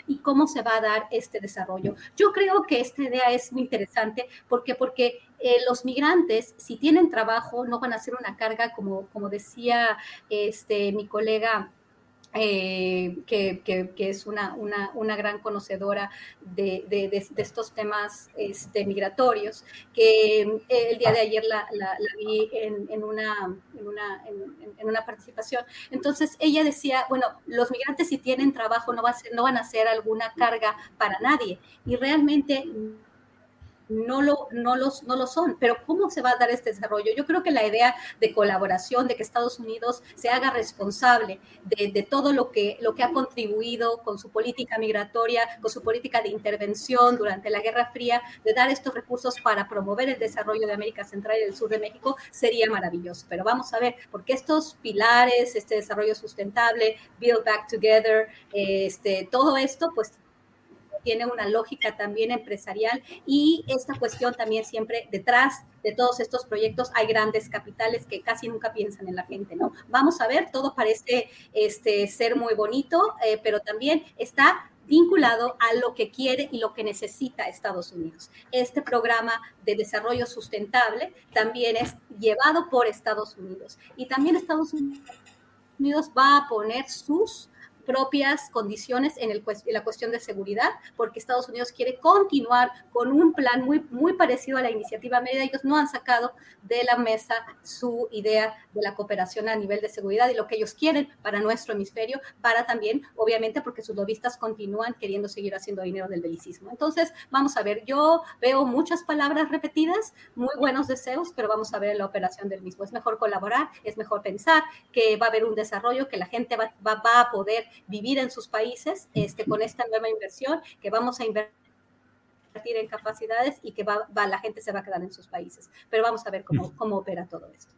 y cómo se va a dar este desarrollo. Yo creo que esta idea es muy interesante porque, porque eh, los migrantes, si tienen trabajo, no van a ser una carga, como, como decía este, mi colega eh, que, es una, una, gran conocedora de, estos temas este, migratorios, que eh, el día de ayer la, vi en, una, en, una, participación. Entonces ella decía, bueno, los migrantes si tienen trabajo no, va a ser, no van a ser alguna carga para nadie. Y realmente no lo, no, los, no lo son. Pero ¿cómo se va a dar este desarrollo? Yo creo que la idea de colaboración, de que Estados Unidos se haga responsable de, todo lo que, lo que ha contribuido con su política migratoria, con su política de intervención durante la Guerra Fría, de dar estos recursos para promover el desarrollo de América Central y del sur de México, sería maravilloso. Pero vamos a ver, porque estos pilares, este desarrollo sustentable, Build Back Together, este, todo esto, pues tiene una lógica también empresarial y esta cuestión también siempre detrás de todos estos proyectos hay grandes capitales que casi nunca piensan en la gente, ¿no? Vamos a ver, todo parece este, ser muy bonito, eh, pero también está vinculado a lo que quiere y lo que necesita Estados Unidos. Este programa de desarrollo sustentable también es llevado por Estados Unidos y también Estados Unidos va a poner sus propias condiciones en, el, la cuestión de seguridad, porque Estados Unidos quiere continuar con un plan muy, muy parecido a la iniciativa Mérida. Ellos no han sacado de la mesa su idea de la cooperación a nivel de seguridad y lo que ellos quieren para nuestro hemisferio, para también, obviamente, porque sus lobistas continúan queriendo seguir haciendo dinero del belicismo. Entonces, vamos a ver, yo veo muchas palabras repetidas, muy buenos deseos, pero vamos a ver la operación del mismo. Es mejor colaborar, es mejor pensar que va a haber un desarrollo, que la gente va, va, va a poder vivir en sus países este, con esta nueva inversión, que vamos a invertir en capacidades y que va, la gente se va a quedar en sus países. Pero vamos a ver cómo, cómo opera todo esto.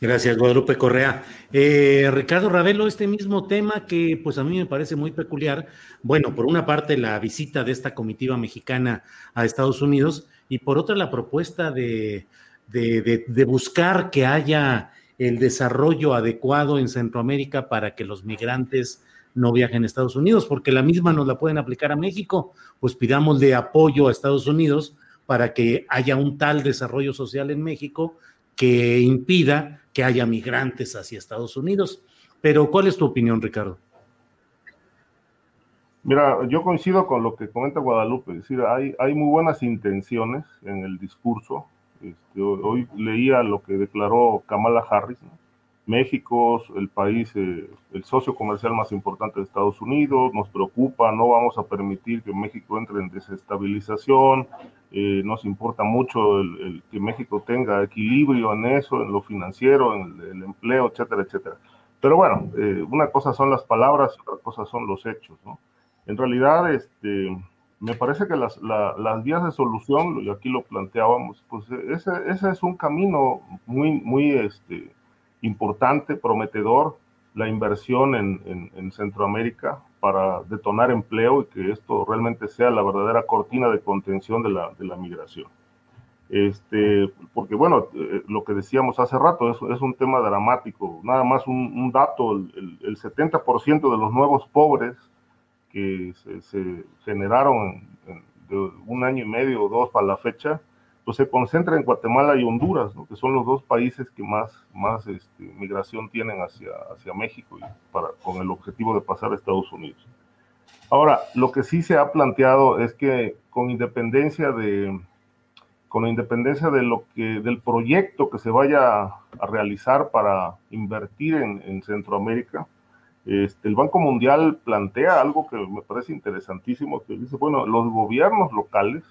Gracias, Guadalupe Correa. Eh, Ricardo Ravelo, este mismo tema que pues a mí me parece muy peculiar. Bueno, por una parte la visita de esta comitiva mexicana a Estados Unidos y por otra la propuesta de, de, de buscar que haya el desarrollo adecuado en Centroamérica para que los migrantes no viajen a Estados Unidos, porque la misma nos la pueden aplicar a México, pues pidamos de apoyo a Estados Unidos para que haya un tal desarrollo social en México que impida que haya migrantes hacia Estados Unidos. Pero, ¿cuál es tu opinión, Ricardo? Mira, yo coincido con lo que comenta Guadalupe, es decir, hay, muy buenas intenciones en el discurso. Este, hoy leía lo que declaró Kamala Harris, ¿no? México, el país, eh, el socio comercial más importante de Estados Unidos, nos preocupa, no vamos a permitir que México entre en desestabilización, eh, nos importa mucho que México tenga equilibrio en eso, en lo financiero, en el, empleo, etcétera, etcétera. Pero bueno, eh, una cosa son las palabras, otra cosa son los hechos, ¿no? En realidad, este, me parece que las, las vías de solución, y aquí lo planteábamos, pues ese, ese es un camino muy, muy, este, importante, prometedor, la inversión en, Centroamérica para detonar empleo y que esto realmente sea la verdadera cortina de contención de la, de la migración. Este, porque bueno, eh, lo que decíamos hace rato es, es un tema dramático. Nada más un, dato, el, el, 70% de los nuevos pobres que se, generaron de un año y medio o dos para la fecha, pues se concentra en Guatemala y Honduras, que son los dos países que más, más este, migración tienen hacia, hacia México y para, con el objetivo de pasar a Estados Unidos. Ahora, lo que sí se ha planteado es que con independencia de, con independencia de lo que, del proyecto que se vaya a realizar para invertir en, en Centroamérica, este, el Banco Mundial plantea algo que me parece interesantísimo, que dice, bueno, los gobiernos locales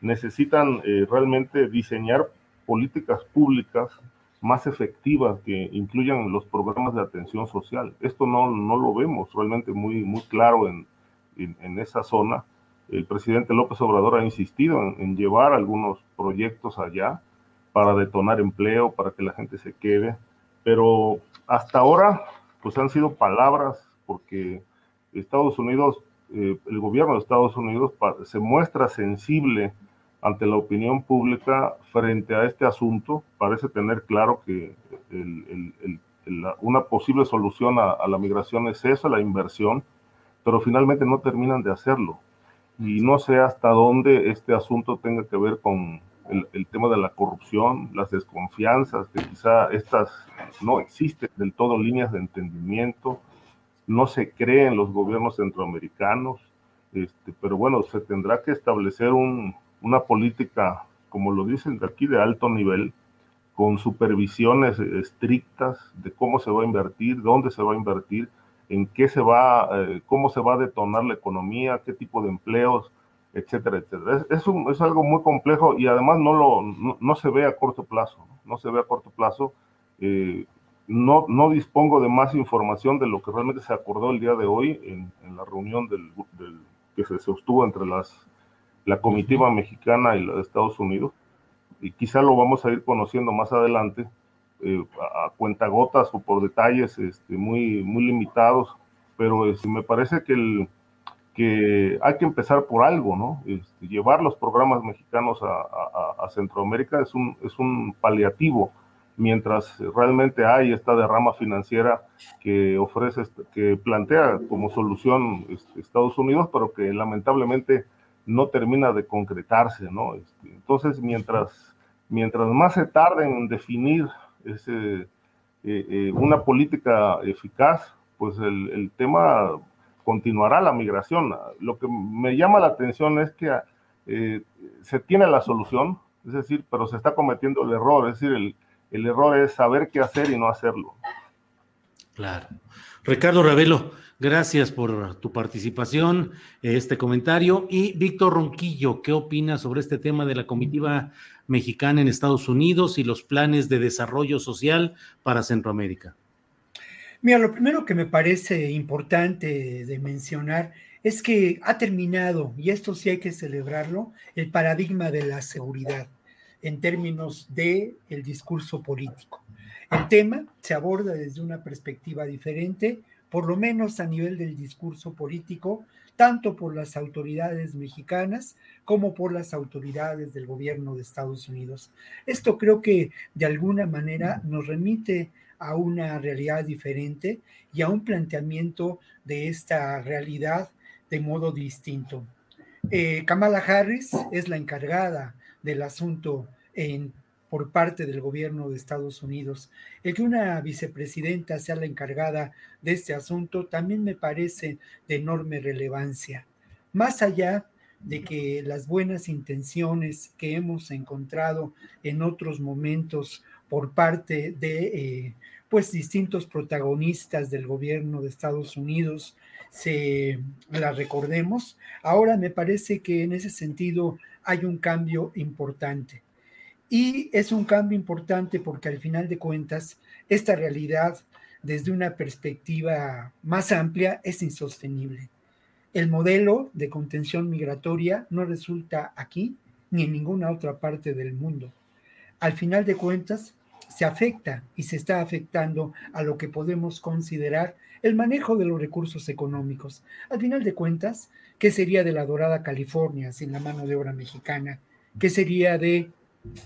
necesitan eh, realmente diseñar políticas públicas más efectivas que incluyan los programas de atención social. Esto no, no lo vemos realmente muy, muy claro en, en, esa zona. El presidente López Obrador ha insistido en, llevar algunos proyectos allá para detonar empleo, para que la gente se quede, pero hasta ahora pues han sido palabras porque Estados Unidos, eh, el gobierno de Estados Unidos se muestra sensible ante la opinión pública frente a este asunto, parece tener claro que una posible solución a, la migración es esa, la inversión, pero finalmente no terminan de hacerlo. Y no sé hasta dónde este asunto tenga que ver con el, tema de la corrupción, las desconfianzas, que quizá estas no existen del todo líneas de entendimiento, no se cree en los gobiernos centroamericanos, este, pero bueno, se tendrá que establecer una política, como lo dicen de aquí, de alto nivel, con supervisiones estrictas de cómo se va a invertir, dónde se va a invertir, en qué se va, eh, cómo se va a detonar la economía, qué tipo de empleos, etcétera, etcétera. Es, es, algo muy complejo y además no, lo, no, se ve a corto plazo, no se ve a corto plazo. Eh, no, no dispongo de más información de lo que realmente se acordó el día de hoy en, la reunión del, que se sostuvo entre las, la comitiva mexicana y la de Estados Unidos. Y quizá lo vamos a ir conociendo más adelante eh, a, cuentagotas o por detalles este, muy, muy limitados, pero este, me parece que el, que hay que empezar por algo, ¿no? Este, llevar los programas mexicanos a, Centroamérica es un, es un paliativo, mientras realmente hay esta derrama financiera que ofrece, que plantea como solución este, Estados Unidos, pero que lamentablemente no termina de concretarse, ¿no? Este, entonces, mientras, mientras más se tarde en definir ese, eh, eh, una política eficaz, pues el, el tema continuará la migración. Lo que me llama la atención es que eh, se tiene la solución, es decir, pero se está cometiendo el error, es decir, el, el error es saber qué hacer y no hacerlo. Claro. Ricardo Ravelo, gracias por tu participación, este comentario. Y Víctor Ronquillo, ¿qué opinas sobre este tema de la comitiva mexicana en Estados Unidos y los planes de desarrollo social para Centroamérica? Mira, lo primero que me parece importante de mencionar es que ha terminado, y esto sí hay que celebrarlo, el paradigma de la seguridad en términos de el discurso político. El tema se aborda desde una perspectiva diferente, por lo menos a nivel del discurso político, tanto por las autoridades mexicanas como por las autoridades del gobierno de Estados Unidos. Esto creo que de alguna manera nos remite a una realidad diferente y a un planteamiento de esta realidad de modo distinto. Eh, Kamala Harris es la encargada del asunto en, por parte del gobierno de Estados Unidos. El que una vicepresidenta sea la encargada de este asunto también me parece de enorme relevancia. Más allá de que las buenas intenciones que hemos encontrado en otros momentos por parte de eh, pues distintos protagonistas del gobierno de Estados Unidos se la recordemos. Ahora me parece que en ese sentido hay un cambio importante. Y es un cambio importante porque al final de cuentas esta realidad desde una perspectiva más amplia es insostenible. El modelo de contención migratoria no resulta aquí ni en ninguna otra parte del mundo. Al final de cuentas, se afecta y se está afectando a lo que podemos considerar el manejo de los recursos económicos. Al final de cuentas, ¿qué sería de la dorada California sin la mano de obra mexicana? ¿Qué sería de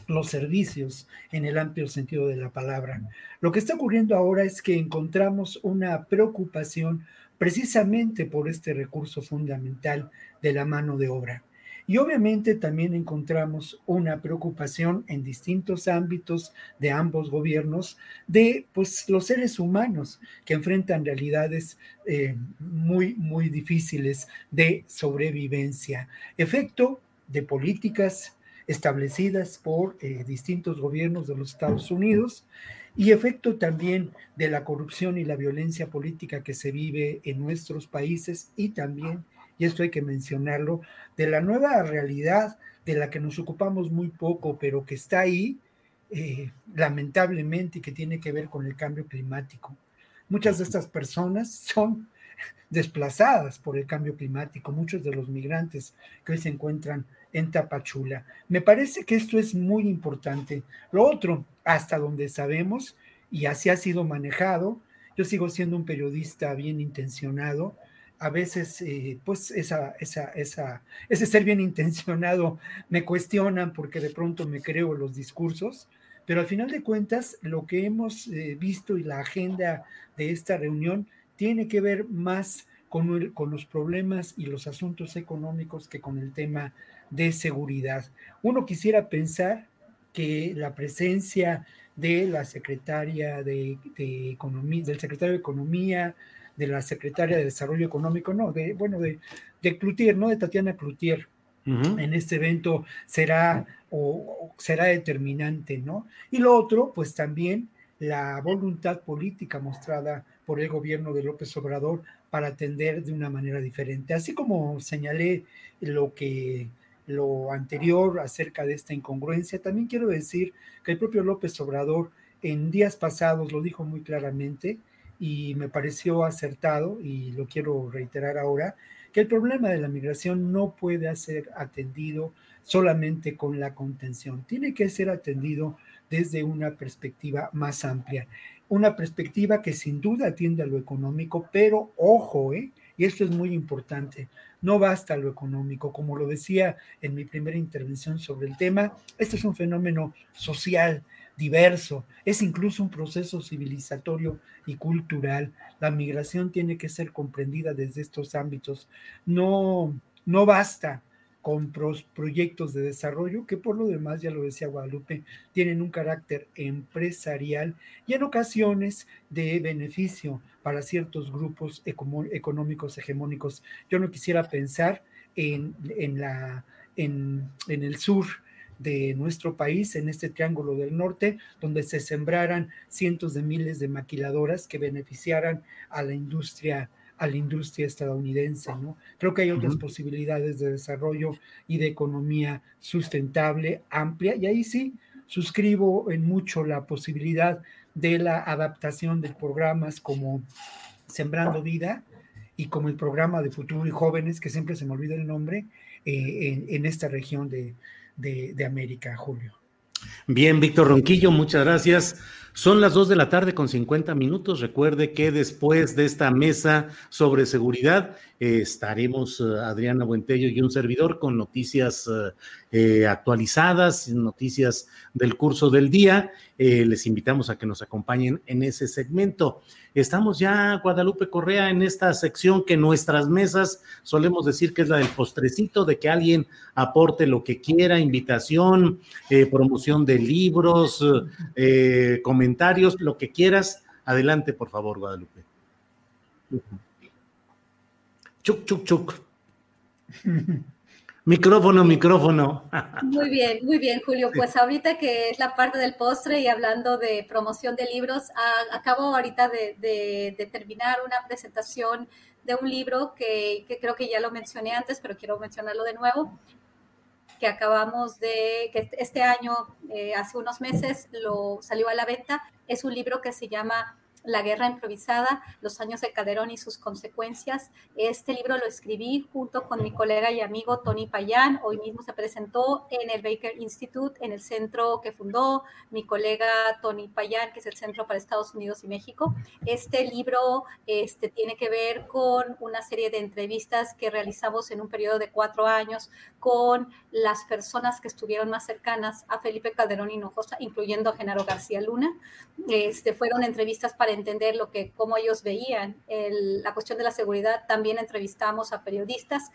los servicios en el amplio sentido de la palabra? Lo que está ocurriendo ahora es que encontramos una preocupación precisamente por este recurso fundamental de la mano de obra. Y obviamente también encontramos una preocupación en distintos ámbitos de ambos gobiernos de pues, los seres humanos que enfrentan realidades eh, muy, muy difíciles de sobrevivencia. Efecto de políticas establecidas por eh, distintos gobiernos de los Estados Unidos y efecto también de la corrupción y la violencia política que se vive en nuestros países y también y esto hay que mencionarlo, de la nueva realidad de la que nos ocupamos muy poco, pero que está ahí, eh, lamentablemente, y que tiene que ver con el cambio climático. Muchas de estas personas son desplazadas por el cambio climático, muchos de los migrantes que hoy se encuentran en Tapachula. Me parece que esto es muy importante. Lo otro, hasta donde sabemos, y así ha sido manejado, yo sigo siendo un periodista bien intencionado, a veces, eh, pues, esa, ese ser bien intencionado me cuestionan porque de pronto me creo los discursos, pero al final de cuentas, lo que hemos eh, visto y la agenda de esta reunión tiene que ver más con los problemas y los asuntos económicos que con el tema de seguridad. Uno quisiera pensar que la presencia de la secretaria de, de Economía, del secretario de Economía, de la secretaria de Desarrollo Económico, no, de, bueno, de, de Cloutier, ¿no? De Tatiana Cloutier. En este evento será o, será determinante, ¿no? Y lo otro, pues también la voluntad política mostrada por el gobierno de López Obrador para atender de una manera diferente. Así como señalé lo que lo anterior acerca de esta incongruencia, también quiero decir que el propio López Obrador en días pasados lo dijo muy claramente y me pareció acertado y lo quiero reiterar ahora, que el problema de la migración no puede ser atendido solamente con la contención, tiene que ser atendido desde una perspectiva más amplia, una perspectiva que sin duda atiende a lo económico, pero ojo, ¿eh? Y esto es muy importante, no basta lo económico, como lo decía en mi primera intervención sobre el tema, este es un fenómeno social, diverso, es incluso un proceso civilizatorio y cultural. La migración tiene que ser comprendida desde estos ámbitos. No, no basta con proyectos de desarrollo que por lo demás, ya lo decía Guadalupe, tienen un carácter empresarial y en ocasiones de beneficio para ciertos grupos económicos hegemónicos. Yo no quisiera pensar en, en, la, en, en el sur de nuestro país, en este triángulo del norte, donde se sembraran cientos de miles de maquiladoras que beneficiaran a la industria a la industria estadounidense, ¿no? Creo que hay otras posibilidades de desarrollo y de economía sustentable, amplia, y ahí sí suscribo en mucho la posibilidad de la adaptación de programas como Sembrando Vida y como el programa de Futuro y Jóvenes, que siempre se me olvida el nombre, eh, en, esta región de, de América, Julio. Bien, Víctor Ronquillo, muchas gracias. Son las dos de la tarde con 50 minutos. Recuerde que después de esta mesa sobre seguridad eh, estaremos eh, Adriana Buentello y un servidor con noticias eh, actualizadas, noticias del curso del día. les invitamos a que nos acompañen en ese segmento. Estamos ya, Guadalupe Correa, en esta sección que nuestras mesas solemos decir que es la del postrecito, de que alguien aporte lo que quiera, invitación, promoción de libros, comentarios comentarios, lo que quieras. Adelante, por favor, Guadalupe. Chuc, chuc, chuc. Micrófono, micrófono. muy bien, muy bien, Julio. Pues ahorita que es la parte del postre y hablando de promoción de libros, acabo ahorita de, terminar una presentación de un libro que, que, creo que ya lo mencioné antes, pero quiero mencionarlo de nuevo que acabamos de, que este año, eh, hace unos meses, lo salió a la venta. Es un libro que se llama la guerra improvisada, los años de Calderón y sus consecuencias. Este libro lo escribí junto con mi colega y amigo Tony Payán. Hoy mismo se presentó en el Baker Institute, en el centro que fundó mi colega Tony Payán, que es el Centro para Estados Unidos y México. Este libro este, tiene que ver con una serie de entrevistas que realizamos en un periodo de cuatro años con las personas que estuvieron más cercanas a Felipe Calderón Hinojosa, incluyendo a Genaro García Luna. Este, fueron entrevistas para entender lo que, cómo ellos veían la cuestión de la seguridad. También entrevistamos a periodistas,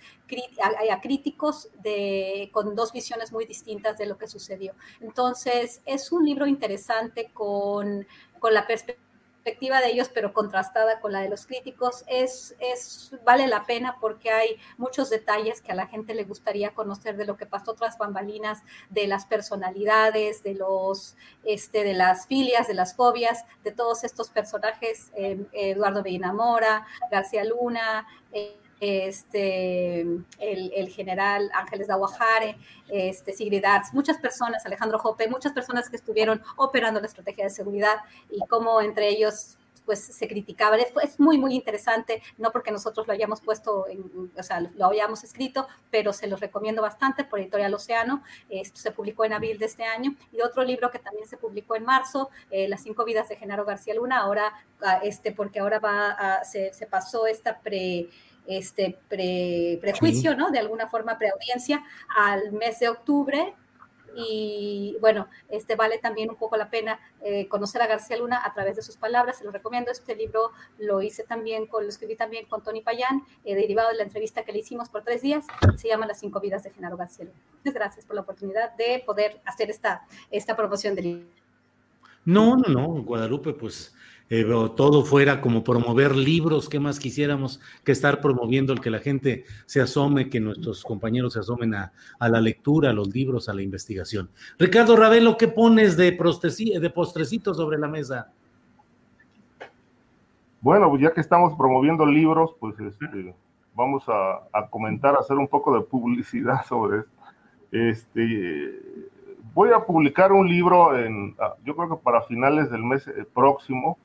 a, a críticos de, con dos visiones muy distintas de lo que sucedió. Entonces, es un libro interesante con, con la perspectiva perspectiva de ellos, pero contrastada con la de los críticos, es, es, vale la pena porque hay muchos detalles que a la gente le gustaría conocer de lo que pasó tras bambalinas, de las personalidades, de los, este, de las filias, de las fobias, de todos estos personajes, eh, Eduardo Bellinamora, García Luna, eh, este, el, general Ángeles Daguajare, este, Sigrid Arts, muchas personas, Alejandro Jope, muchas personas que estuvieron operando la estrategia de seguridad y cómo entre ellos pues se criticaban. Es, muy, muy interesante, no porque nosotros lo hayamos puesto, en, o sea, lo hayamos escrito, pero se los recomiendo bastante por Editorial Océano. Esto se publicó en abril de este año. Y otro libro que también se publicó en marzo, eh, Las cinco vidas de Genaro García Luna, ahora, ah, este, porque ahora va a, se, se pasó esta pre este prejuicio, ¿no? De alguna forma preaudiencia al mes de octubre. Y bueno, este vale también un poco la pena eh, conocer a García Luna a través de sus palabras. Se lo recomiendo. Este libro lo hice también, con, lo escribí también con Tony Payán, eh, derivado de la entrevista que le hicimos por tres días. Se llama Las cinco vidas de Genaro García Luna. Muchas gracias por la oportunidad de poder hacer esta, esta promoción del libro. No, no, no, Guadalupe, pues eh, todo fuera como promover libros, ¿qué más quisiéramos que estar promoviendo el que la gente se asome, que nuestros compañeros se asomen a, la lectura, a los libros, a la investigación? Ricardo Ravelo, ¿qué pones de, de postrecito sobre la mesa? Bueno, pues ya que estamos promoviendo libros, pues este, vamos a, a, comentar, a hacer un poco de publicidad sobre esto. Este, voy a publicar un libro, en, ah, yo creo que para finales del mes eh, próximo,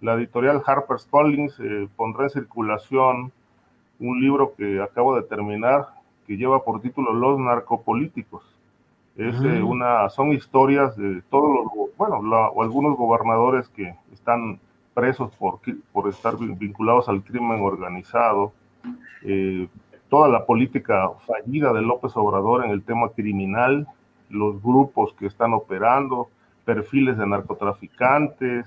la editorial Harper's Collins eh, pondrá en circulación un libro que acabo de terminar que lleva por título Los narcopolíticos. Es eh, una, son historias de todos los, bueno, o algunos gobernadores que están presos por, por estar vinculados al crimen organizado, eh, toda la política fallida de López Obrador en el tema criminal, los grupos que están operando, perfiles de narcotraficantes,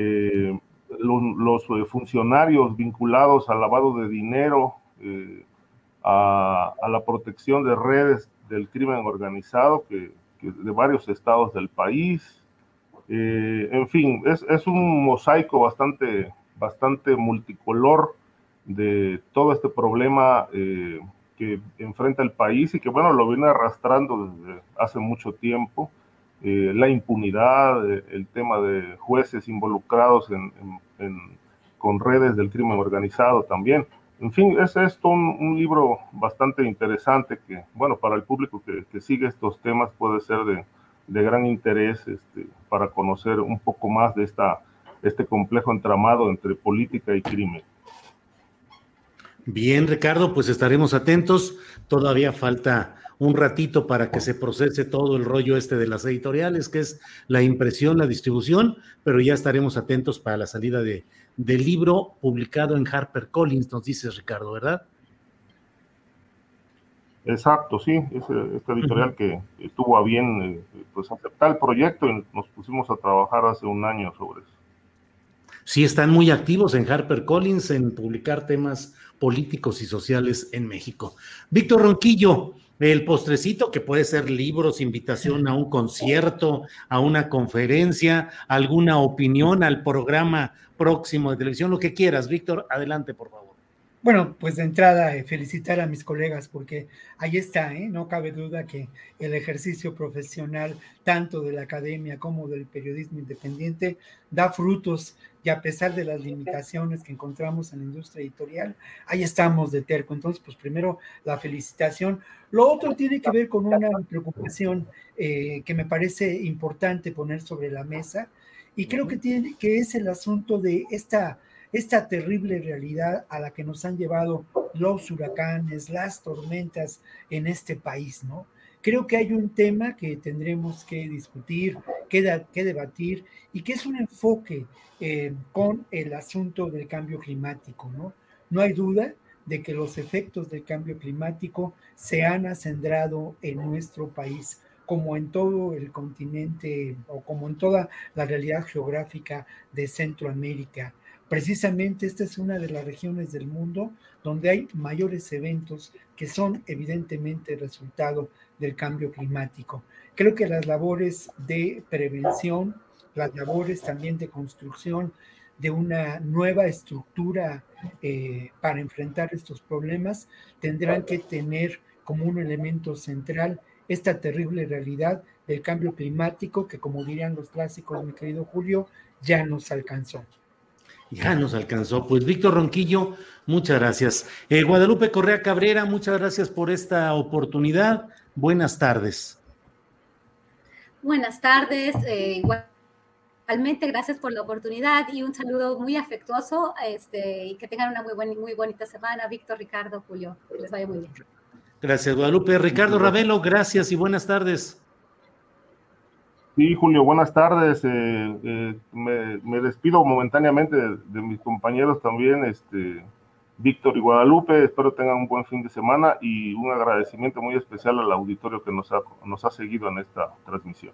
eh, los, eh, funcionarios vinculados al lavado de dinero, eh, a, la protección de redes del crimen organizado que, de varios estados del país. en fin, es, un mosaico bastante, bastante multicolor de todo este problema que enfrenta el país y que, bueno, lo viene arrastrando desde hace mucho tiempo. Eh, la impunidad, eh, el tema de jueces involucrados en, con redes del crimen organizado también. En fin, es esto un, libro bastante interesante que, bueno, para el público que, sigue estos temas puede ser de, gran interés este, para conocer un poco más de esta, este complejo entramado entre política y crimen. Bien, Ricardo, pues estaremos atentos. Todavía falta un ratito para que se procese todo el rollo este de las editoriales, que es la impresión, la distribución, pero ya estaremos atentos para la salida de, del libro publicado en Harper Collins, nos dices Ricardo, ¿verdad? Exacto, sí, es esta editorial que estuvo a bien eh, pues aceptar el proyecto y nos pusimos a trabajar hace un año sobre eso. Sí, están muy activos en Harper Collins en publicar temas políticos y sociales en México. Víctor Ronquillo, el postrecito que puede ser libros, invitación a un concierto, a una conferencia, alguna opinión al programa próximo de televisión, lo que quieras. Víctor, adelante, por favor. Bueno, pues de entrada eh, felicitar a mis colegas porque ahí está, ¿eh? no cabe duda que el ejercicio profesional tanto de la academia como del periodismo independiente da frutos y a pesar de las limitaciones que encontramos en la industria editorial, ahí estamos de terco. Entonces, pues primero la felicitación. Lo otro tiene que ver con una preocupación eh, que me parece importante poner sobre la mesa y creo que, tiene, que es el asunto de esta esta terrible realidad a la que nos han llevado los huracanes, las tormentas en este país, ¿no? Creo que hay un tema que tendremos que discutir, que, debatir y que es un enfoque eh, con el asunto del cambio climático, ¿no? No hay duda de que los efectos del cambio climático se han acendrado en nuestro país, como en todo el continente o como en toda la realidad geográfica de Centroamérica. Precisamente esta es una de las regiones del mundo donde hay mayores eventos que son evidentemente resultado del cambio climático. Creo que las labores de prevención, las labores también de construcción de una nueva estructura eh, para enfrentar estos problemas tendrán que tener como un elemento central esta terrible realidad del cambio climático que, como dirían los clásicos, mi querido Julio, ya nos alcanzó. Ya nos alcanzó. Pues Víctor Ronquillo, muchas gracias. Eh, Guadalupe Correa Cabrera, muchas gracias por esta oportunidad. Buenas tardes. Buenas tardes. Eh, igualmente, gracias por la oportunidad y un saludo muy afectuoso este, y que tengan una muy, muy bonita semana. Víctor, Ricardo, Julio, que les vaya muy bien. Gracias, Guadalupe. Ricardo Ravelo, gracias y buenas tardes. Sí, Julio, buenas tardes. Eh, eh, me, despido momentáneamente de, mis compañeros también, este, Víctor y Guadalupe. Espero tengan un buen fin de semana y un agradecimiento muy especial al auditorio que nos ha, nos ha seguido en esta transmisión.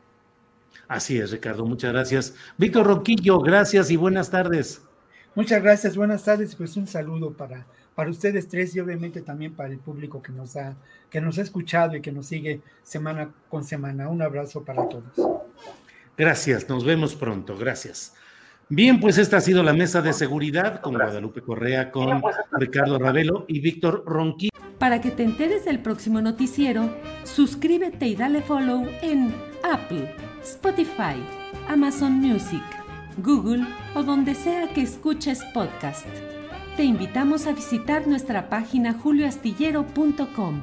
Así es, Ricardo, muchas gracias. Víctor Roquillo, gracias y buenas tardes. Muchas gracias, buenas tardes. Pues un saludo para, para ustedes tres y obviamente también para el público que nos ha, que nos ha escuchado y que nos sigue semana con semana. Un abrazo para todos. Gracias, nos vemos pronto, gracias. Bien, pues esta ha sido la mesa de seguridad con Guadalupe Correa, con Ricardo Ravelo y Víctor Ronqui. Para que te enteres del próximo noticiero, suscríbete y dale follow en Apple, Spotify, Amazon Music, Google o donde sea que escuches podcast. Te invitamos a visitar nuestra página julioastillero.com.